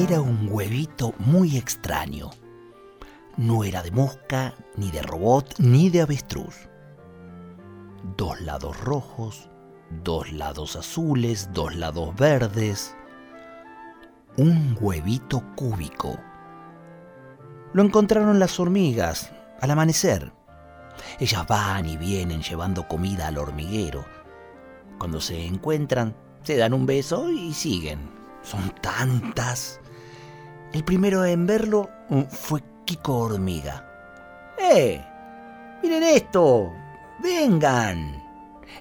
Era un huevito muy extraño. No era de mosca, ni de robot, ni de avestruz. Dos lados rojos, dos lados azules, dos lados verdes. Un huevito cúbico. Lo encontraron las hormigas al amanecer. Ellas van y vienen llevando comida al hormiguero. Cuando se encuentran, se dan un beso y siguen. Son tantas. El primero en verlo mm, fue Kiko Hormiga. ¡Eh! ¡Miren esto! ¡Vengan!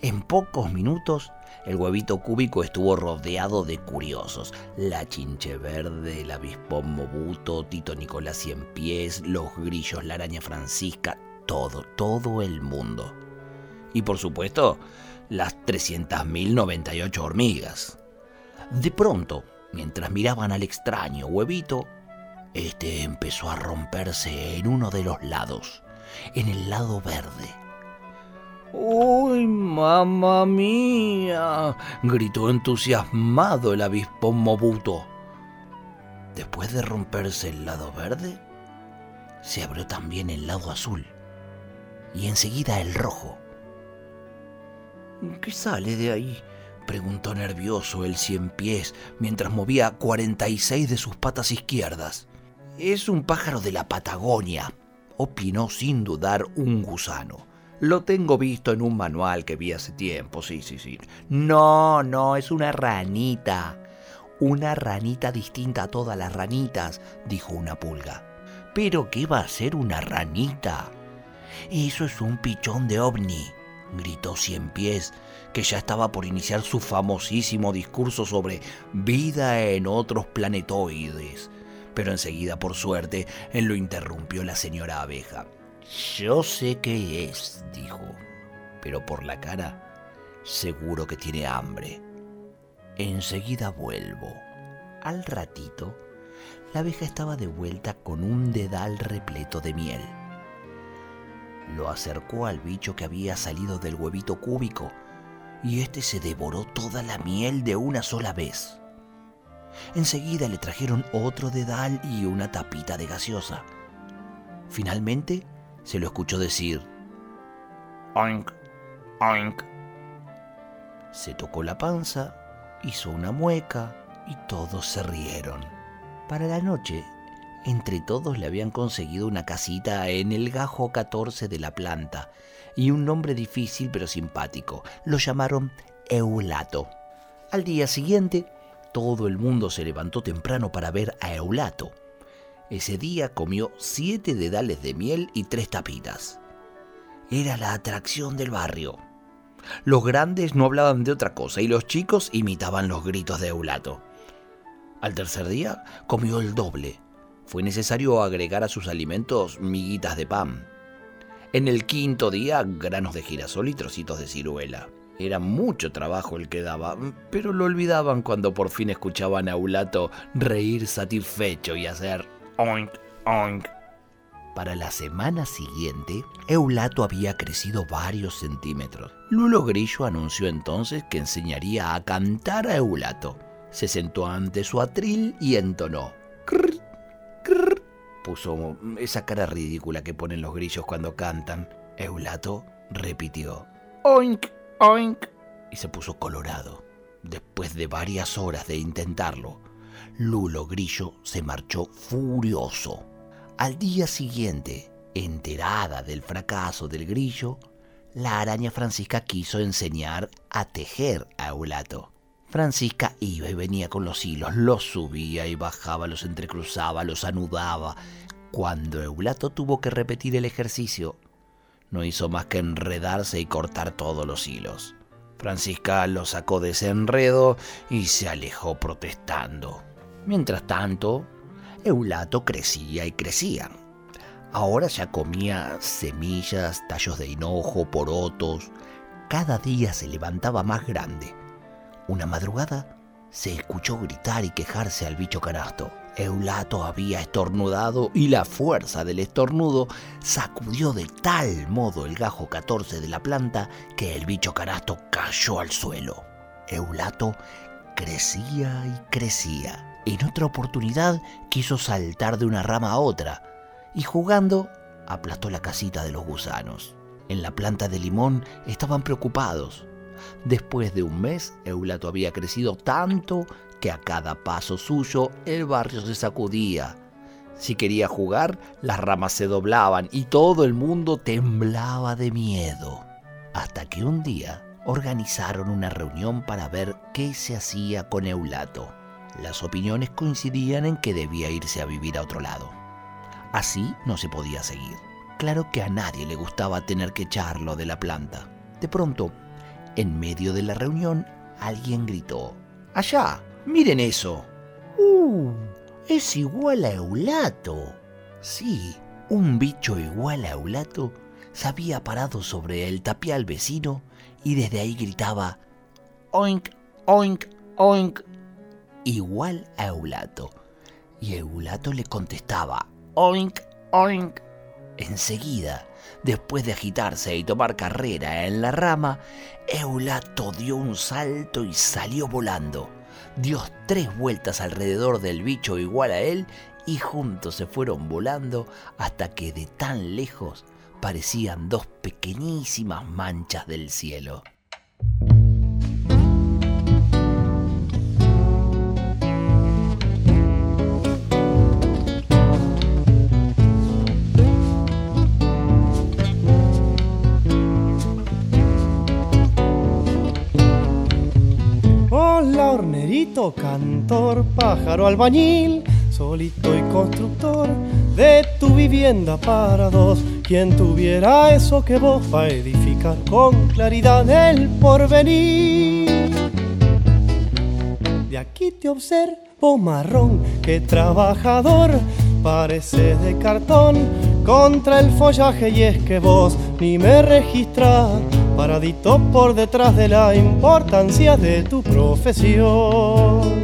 En pocos minutos, el huevito cúbico estuvo rodeado de curiosos. La chinche verde, el avispón mobuto, Tito Nicolás Cien Pies, los grillos, la araña francisca, todo, todo el mundo. Y por supuesto, las 300.098 hormigas. De pronto, mientras miraban al extraño huevito, este empezó a romperse en uno de los lados, en el lado verde. ¡Uy, mamá mía! gritó entusiasmado el avispón Mobuto. Después de romperse el lado verde, se abrió también el lado azul y enseguida el rojo. ¿Qué sale de ahí? Preguntó nervioso el cien pies mientras movía 46 de sus patas izquierdas. Es un pájaro de la Patagonia, opinó sin dudar un gusano. Lo tengo visto en un manual que vi hace tiempo, sí, sí, sí. No, no, es una ranita. Una ranita distinta a todas las ranitas, dijo una pulga. ¿Pero qué va a ser una ranita? Eso es un pichón de ovni, gritó Cien Pies, que ya estaba por iniciar su famosísimo discurso sobre vida en otros planetoides. Pero enseguida, por suerte, él lo interrumpió la señora abeja. Yo sé qué es, dijo, pero por la cara seguro que tiene hambre. Enseguida vuelvo. Al ratito, la abeja estaba de vuelta con un dedal repleto de miel. Lo acercó al bicho que había salido del huevito cúbico y éste se devoró toda la miel de una sola vez. Enseguida le trajeron otro dedal y una tapita de gaseosa. Finalmente se lo escuchó decir, oink, oink. Se tocó la panza, hizo una mueca y todos se rieron. Para la noche, entre todos le habían conseguido una casita en el gajo 14 de la planta y un nombre difícil pero simpático. Lo llamaron Eulato. Al día siguiente, todo el mundo se levantó temprano para ver a Eulato. Ese día comió siete dedales de miel y tres tapitas. Era la atracción del barrio. Los grandes no hablaban de otra cosa y los chicos imitaban los gritos de Eulato. Al tercer día comió el doble. Fue necesario agregar a sus alimentos miguitas de pan. En el quinto día, granos de girasol y trocitos de ciruela. Era mucho trabajo el que daba, pero lo olvidaban cuando por fin escuchaban a Eulato reír satisfecho y hacer oink, oink. Para la semana siguiente, Eulato había crecido varios centímetros. Lulo Grillo anunció entonces que enseñaría a cantar a Eulato. Se sentó ante su atril y entonó. Puso esa cara ridícula que ponen los grillos cuando cantan. Eulato repitió. Oink, oink. Y se puso colorado. Después de varias horas de intentarlo, Lulo Grillo se marchó furioso. Al día siguiente, enterada del fracaso del grillo, la araña Francisca quiso enseñar a tejer a Eulato. Francisca iba y venía con los hilos, los subía y bajaba, los entrecruzaba, los anudaba. Cuando Eulato tuvo que repetir el ejercicio, no hizo más que enredarse y cortar todos los hilos. Francisca lo sacó de ese enredo y se alejó protestando. Mientras tanto, Eulato crecía y crecía. Ahora ya comía semillas, tallos de hinojo, porotos. Cada día se levantaba más grande. Una madrugada se escuchó gritar y quejarse al bicho canasto. Eulato había estornudado y la fuerza del estornudo sacudió de tal modo el gajo 14 de la planta que el bicho canasto cayó al suelo. Eulato crecía y crecía. En otra oportunidad quiso saltar de una rama a otra y jugando aplastó la casita de los gusanos. En la planta de limón estaban preocupados. Después de un mes, Eulato había crecido tanto que a cada paso suyo el barrio se sacudía. Si quería jugar, las ramas se doblaban y todo el mundo temblaba de miedo. Hasta que un día organizaron una reunión para ver qué se hacía con Eulato. Las opiniones coincidían en que debía irse a vivir a otro lado. Así no se podía seguir. Claro que a nadie le gustaba tener que echarlo de la planta. De pronto, en medio de la reunión, alguien gritó, ¡Allá! Miren eso. ¡Uh! Es igual a Eulato. Sí, un bicho igual a Eulato se había parado sobre el tapial vecino y desde ahí gritaba oink, oink, oink, igual a Eulato. Y Eulato le contestaba oink, oink. Enseguida, después de agitarse y tomar carrera en la rama, Eulato dio un salto y salió volando dio tres vueltas alrededor del bicho igual a él y juntos se fueron volando hasta que de tan lejos parecían dos pequeñísimas manchas del cielo. Cantor, pájaro albañil, solito y constructor de tu vivienda para dos. Quien tuviera eso que vos va a edificar con claridad el porvenir. De aquí te observo marrón, que trabajador, parece de cartón contra el follaje y es que vos ni me registras paradito por detrás de la importancia de tu profesión.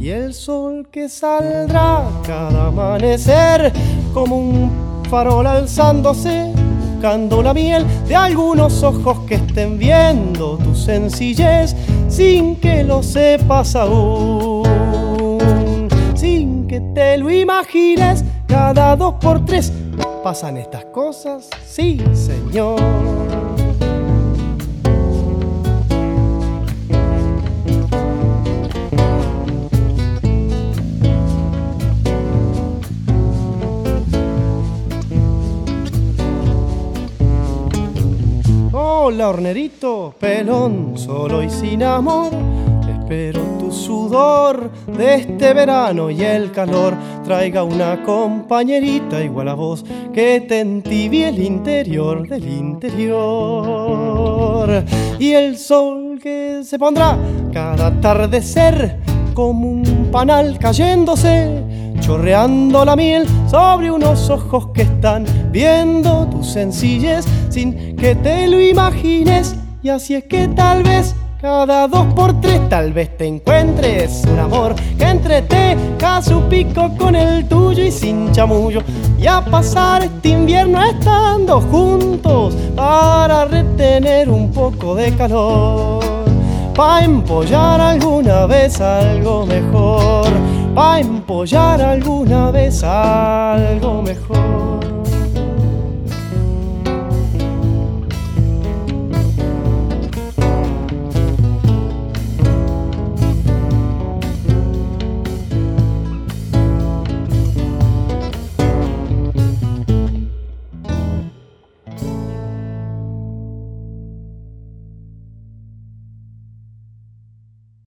Y el sol que saldrá cada amanecer como un farol alzándose, buscando la miel de algunos ojos que estén viendo tu sencillez sin que lo sepas aún, sin que te lo imagines cada dos por tres. ¿Pasan estas cosas? Sí, señor. Hornerito, pelón, solo y sin amor. Espero tu sudor de este verano y el calor traiga una compañerita igual a vos que te entibie el interior del interior. Y el sol que se pondrá cada atardecer como un panal cayéndose chorreando la miel sobre unos ojos que están viendo tu sencillez sin que te lo imagines. Y así es que tal vez cada dos por tres tal vez te encuentres un amor que entreteja su pico con el tuyo y sin chamullo. Y a pasar este invierno estando juntos para retener un poco de calor. Pa' empollar alguna vez algo mejor pa' empollar alguna vez algo mejor.